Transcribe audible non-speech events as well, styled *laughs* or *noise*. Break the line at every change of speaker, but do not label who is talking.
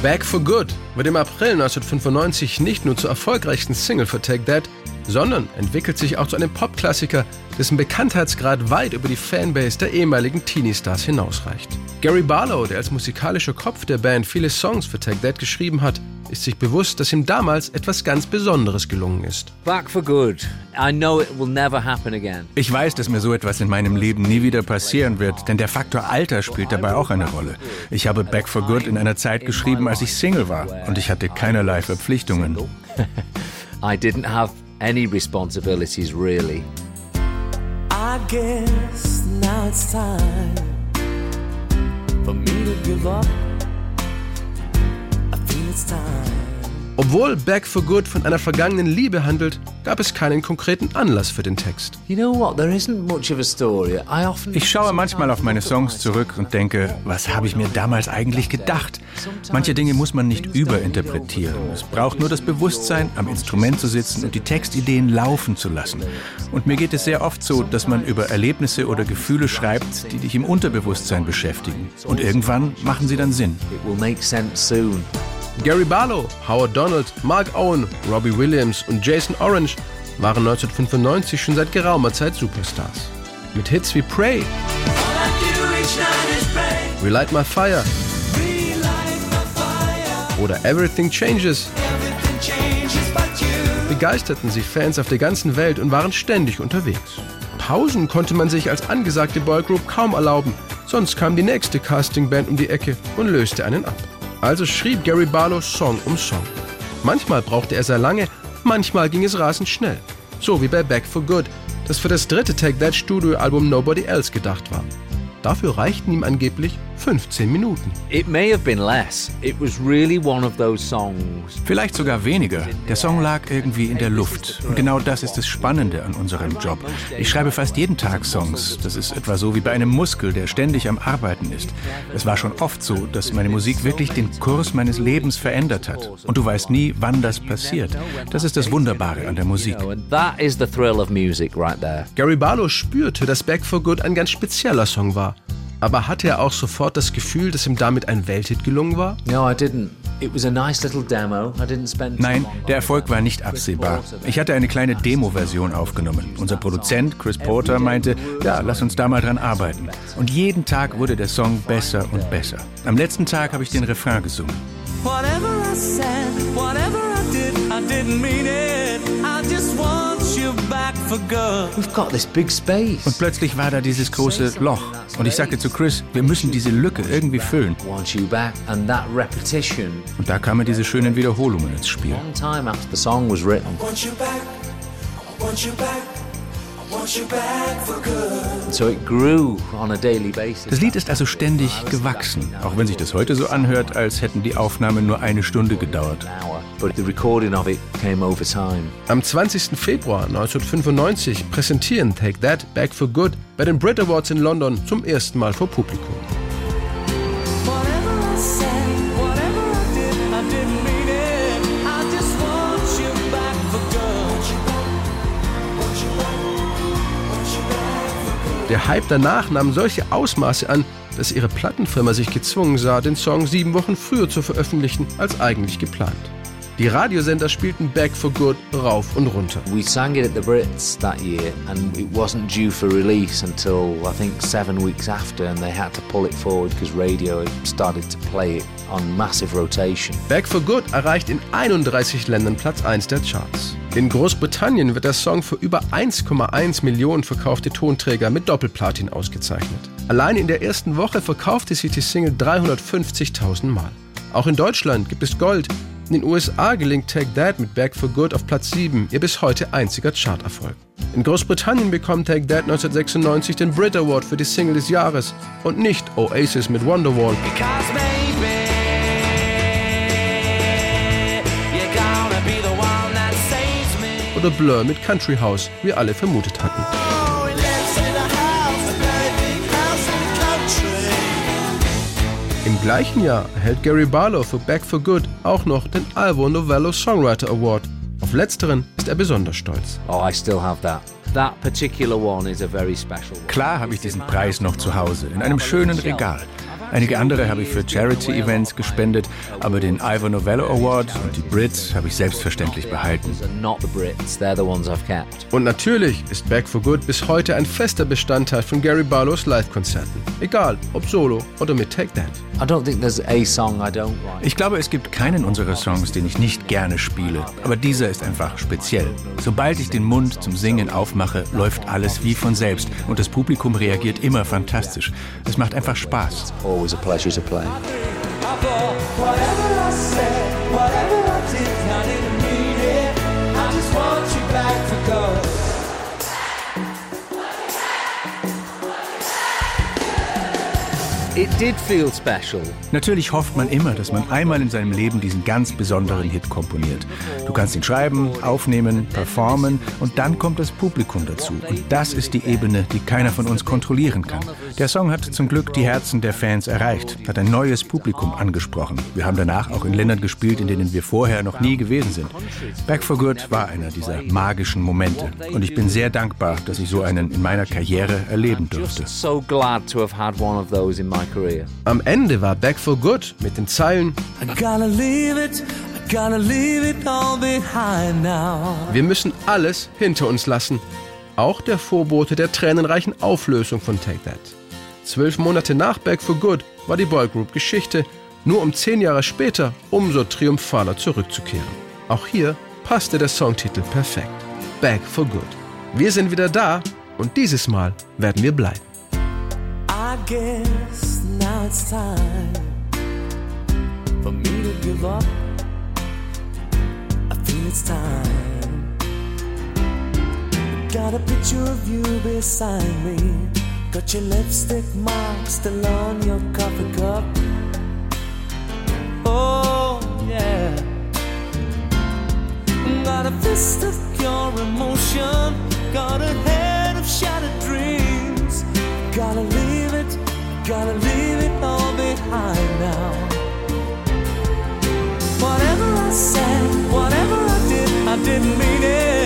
Back for Good wird im April 1995 nicht nur zur erfolgreichsten Single für Take That, sondern entwickelt sich auch zu einem Popklassiker, dessen Bekanntheitsgrad weit über die Fanbase der ehemaligen Teenie-Stars hinausreicht. Gary Barlow, der als musikalischer Kopf der Band viele Songs für Take That geschrieben hat, ist sich bewusst, dass ihm damals etwas ganz Besonderes gelungen ist.
Back for good. I know it will never happen again.
Ich weiß, dass mir so etwas in meinem Leben nie wieder passieren wird, denn der Faktor Alter spielt dabei auch eine Rolle. Ich habe Back for Good in einer Zeit geschrieben, als ich Single war und ich hatte keinerlei Verpflichtungen. *laughs*
I didn't have any responsibilities really.
I guess now it's time for me to give up. I feel it's time.
Obwohl Back for Good von einer vergangenen Liebe handelt, gab es keinen konkreten Anlass für den Text.
You know what? There isn't much of a story. I often
Ich schaue manchmal auf meine Songs zurück und denke, was habe ich mir damals eigentlich gedacht? Manche Dinge muss man nicht überinterpretieren. Es braucht nur das Bewusstsein, am Instrument zu sitzen und die Textideen laufen zu lassen. Und mir geht es sehr oft so, dass man über Erlebnisse oder Gefühle schreibt, die dich im Unterbewusstsein beschäftigen. Und irgendwann machen sie dann Sinn.
It will make sense soon.
Gary Barlow, Howard Donald, Mark Owen, Robbie Williams und Jason Orange waren 1995 schon seit geraumer Zeit Superstars. Mit Hits wie Pray, Relight My Fire oder Everything Changes begeisterten sie Fans auf der ganzen Welt und waren ständig unterwegs. Pausen konnte man sich als angesagte Boygroup kaum erlauben, sonst kam die nächste Castingband um die Ecke und löste einen ab. Also schrieb Gary Barlow Song um Song. Manchmal brauchte er sehr lange, manchmal ging es rasend schnell. So wie bei Back for Good, das für das dritte Take That Studioalbum Nobody Else gedacht war. Dafür reichten ihm angeblich 15 Minuten.
It may have been less. It was really one of those songs.
Vielleicht sogar weniger. Der Song lag irgendwie in der Luft. Und genau das ist das Spannende an unserem Job. Ich schreibe fast jeden Tag Songs. Das ist etwa so wie bei einem Muskel, der ständig am Arbeiten ist. Es war schon oft so, dass meine Musik wirklich den Kurs meines Lebens verändert hat. Und du weißt nie, wann das passiert. Das ist das Wunderbare an der Musik.
You know, and that is the thrill of music right there.
Gary Barlow spürte, dass Back for Good ein ganz spezieller Song war. Aber hatte er auch sofort das Gefühl, dass ihm damit ein Welthit gelungen war?
No, I didn't. It was a nice little demo. I didn't spend
Nein, der Erfolg war nicht absehbar. Ich hatte eine kleine Demo-Version aufgenommen. Unser Produzent Chris Porter meinte, ja, lass uns da mal dran arbeiten. Und jeden Tag wurde der Song besser und besser. Am letzten Tag habe ich den Refrain gesungen.
Whatever I said, whatever I did, I didn't mean it.
We've got this big space.
Und plötzlich war da dieses große Loch. Und ich sagte zu Chris, wir müssen diese Lücke irgendwie füllen. Und da kamen diese schönen Wiederholungen ins Spiel. Das Lied ist also ständig gewachsen, auch wenn sich das heute so anhört, als hätten die Aufnahmen nur eine Stunde gedauert.
But the recording of it came over time.
Am 20. Februar 1995 präsentieren Take That Back for Good bei den Brit Awards in London zum ersten Mal vor Publikum. Der Hype danach nahm solche Ausmaße an, dass ihre Plattenfirma sich gezwungen sah, den Song sieben Wochen früher zu veröffentlichen als eigentlich geplant. Die Radiosender spielten Back for Good rauf und runter.
We sang it at the Brits that year, and it wasn't due for release until I think seven weeks after, and they had to pull it forward because radio had started to play it on massive rotation.
Back for Good erreicht in 31 Ländern Platz 1 der Charts. In Großbritannien wird der Song für über 1,1 Millionen verkaufte Tonträger mit Doppelplatin ausgezeichnet. Allein in der ersten Woche verkaufte sich die Single 350.000 Mal. Auch in Deutschland gibt es Gold. In den USA gelingt Take That mit Back for Good auf Platz 7, ihr bis heute einziger Charterfolg. In Großbritannien bekommt Take That 1996 den Brit Award für die Single des Jahres und nicht Oasis mit Wonderwall.
Me.
oder Blur mit Country House, wie alle vermutet hatten. Im gleichen Jahr erhält Gary Barlow für Back for Good auch noch den Alvo Novello Songwriter Award. Auf letzteren ist er besonders stolz.
Oh, I still have that. That particular one is a very special one.
Klar habe ich diesen Preis noch zu Hause, in einem schönen Regal. Einige andere habe ich für Charity-Events gespendet, aber den Ivor Novello Award und die Brits habe ich selbstverständlich behalten.
Und natürlich ist Back for Good bis heute ein fester Bestandteil von Gary Barlows Live-Konzerten. Egal, ob solo oder mit Take That.
I don't think there's a song I don't like.
Ich glaube, es gibt keinen unserer Songs, den ich nicht gerne spiele, aber dieser ist einfach speziell. Sobald ich den Mund zum Singen aufmache, läuft alles wie von selbst und das Publikum reagiert immer fantastisch. Es macht einfach Spaß.
Always a pleasure to play.
I thought whatever I said, whatever I did, I didn't mean it. I just want you back for good.
Natürlich hofft man immer, dass man einmal in seinem Leben diesen ganz besonderen Hit komponiert. Du kannst ihn schreiben, aufnehmen, performen und dann kommt das Publikum dazu. Und das ist die Ebene, die keiner von uns kontrollieren kann. Der Song hat zum Glück die Herzen der Fans erreicht, hat ein neues Publikum angesprochen. Wir haben danach auch in Ländern gespielt, in denen wir vorher noch nie gewesen sind. Back for Good war einer dieser magischen Momente. Und ich bin sehr dankbar, dass ich so einen in meiner Karriere erleben durfte.
So glad to have had one of those in my career.
Am Ende war Back for Good mit den Zeilen
I gotta leave it, I gotta leave it all behind now.
Wir müssen alles hinter uns lassen. Auch der Vorbote der tränenreichen Auflösung von Take That. Zwölf Monate nach Back for Good war die Boygroup Geschichte, nur um zehn Jahre später umso triumphaler zurückzukehren. Auch hier passte der Songtitel perfekt. Back for Good. Wir sind wieder da und dieses Mal werden wir bleiben.
I guess now it's time for me to give up. I feel it's time. Got a picture of you beside me. Got your lipstick mark still on your coffee cup. Oh, yeah. Got a fist of pure emotion. Got a head of shattered dreams. Gotta leave it, gotta leave I now. Whatever I said, whatever I did, I didn't mean it.